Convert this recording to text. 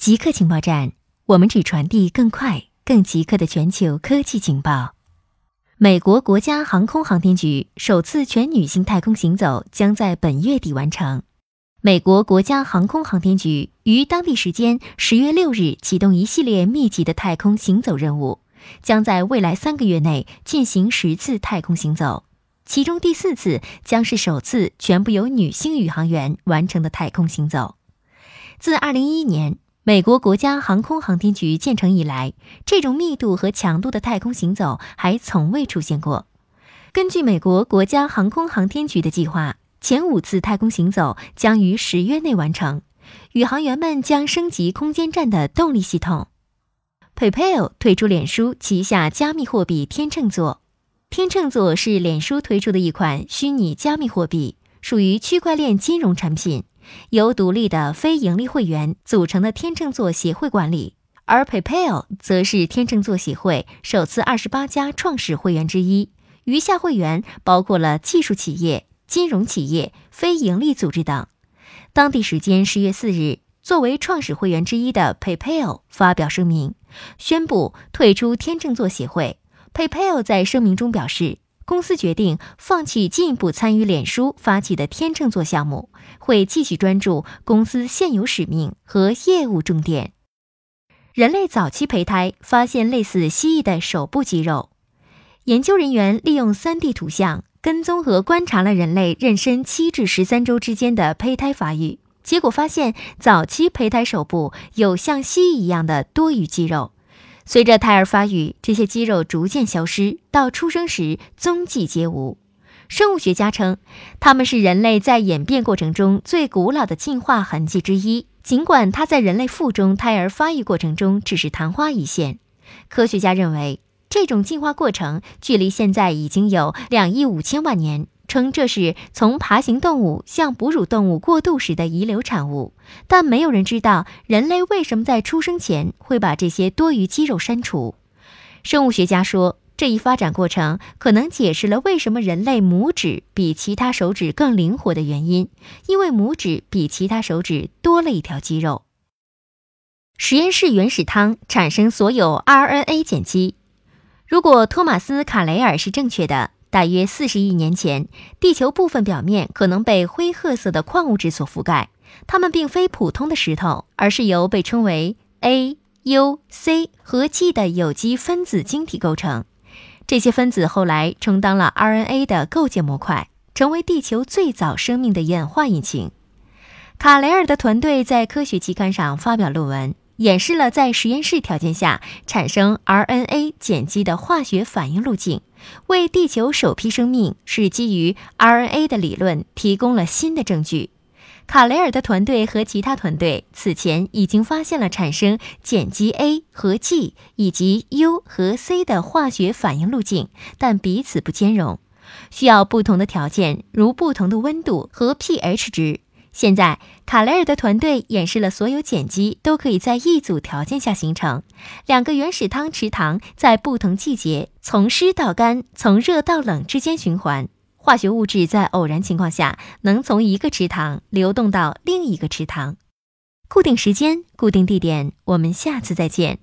极客情报站，我们只传递更快、更极客的全球科技情报。美国国家航空航天局首次全女性太空行走将在本月底完成。美国国家航空航天局于当地时间十月六日启动一系列密集的太空行走任务，将在未来三个月内进行十次太空行走，其中第四次将是首次全部由女性宇航员完成的太空行走。自二零一一年。美国国家航空航天局建成以来，这种密度和强度的太空行走还从未出现过。根据美国国家航空航天局的计划，前五次太空行走将于十月内完成。宇航员们将升级空间站的动力系统。PayPal 推出脸书旗下加密货币天秤座。天秤座是脸书推出的一款虚拟加密货币，属于区块链金融产品。由独立的非盈利会员组成的天秤座协会管理，而 PayPal 则是天秤座协会首次二十八家创始会员之一，余下会员包括了技术企业、金融企业、非盈利组织等。当地时间十月四日，作为创始会员之一的 PayPal 发表声明，宣布退出天秤座协会。PayPal 在声明中表示。公司决定放弃进一步参与脸书发起的天秤座项目，会继续专注公司现有使命和业务重点。人类早期胚胎发现类似蜥蜴的手部肌肉，研究人员利用 3D 图像跟踪和观察了人类妊娠七至十三周之间的胚胎发育，结果发现早期胚胎手部有像蜥蜴一样的多余肌肉。随着胎儿发育，这些肌肉逐渐消失，到出生时踪迹皆无。生物学家称，它们是人类在演变过程中最古老的进化痕迹之一。尽管它在人类腹中胎儿发育过程中只是昙花一现，科学家认为这种进化过程距离现在已经有两亿五千万年。称这是从爬行动物向哺乳动物过渡时的遗留产物，但没有人知道人类为什么在出生前会把这些多余肌肉删除。生物学家说，这一发展过程可能解释了为什么人类拇指比其他手指更灵活的原因，因为拇指比其他手指多了一条肌肉。实验室原始汤产生所有 RNA 碱基。如果托马斯·卡雷尔是正确的。大约四十亿年前，地球部分表面可能被灰褐色的矿物质所覆盖。它们并非普通的石头，而是由被称为 A、U、C 和 G 的有机分子晶体构成。这些分子后来充当了 RNA 的构建模块，成为地球最早生命的演化引擎。卡雷尔的团队在科学期刊上发表论文。演示了在实验室条件下产生 RNA 碱基的化学反应路径，为地球首批生命是基于 RNA 的理论提供了新的证据。卡雷尔的团队和其他团队此前已经发现了产生碱基 A 和 G 以及 U 和 C 的化学反应路径，但彼此不兼容，需要不同的条件，如不同的温度和 pH 值。现在，卡雷尔的团队演示了所有碱基都可以在一组条件下形成。两个原始汤池塘在不同季节从湿到干、从热到冷之间循环。化学物质在偶然情况下能从一个池塘流动到另一个池塘。固定时间，固定地点，我们下次再见。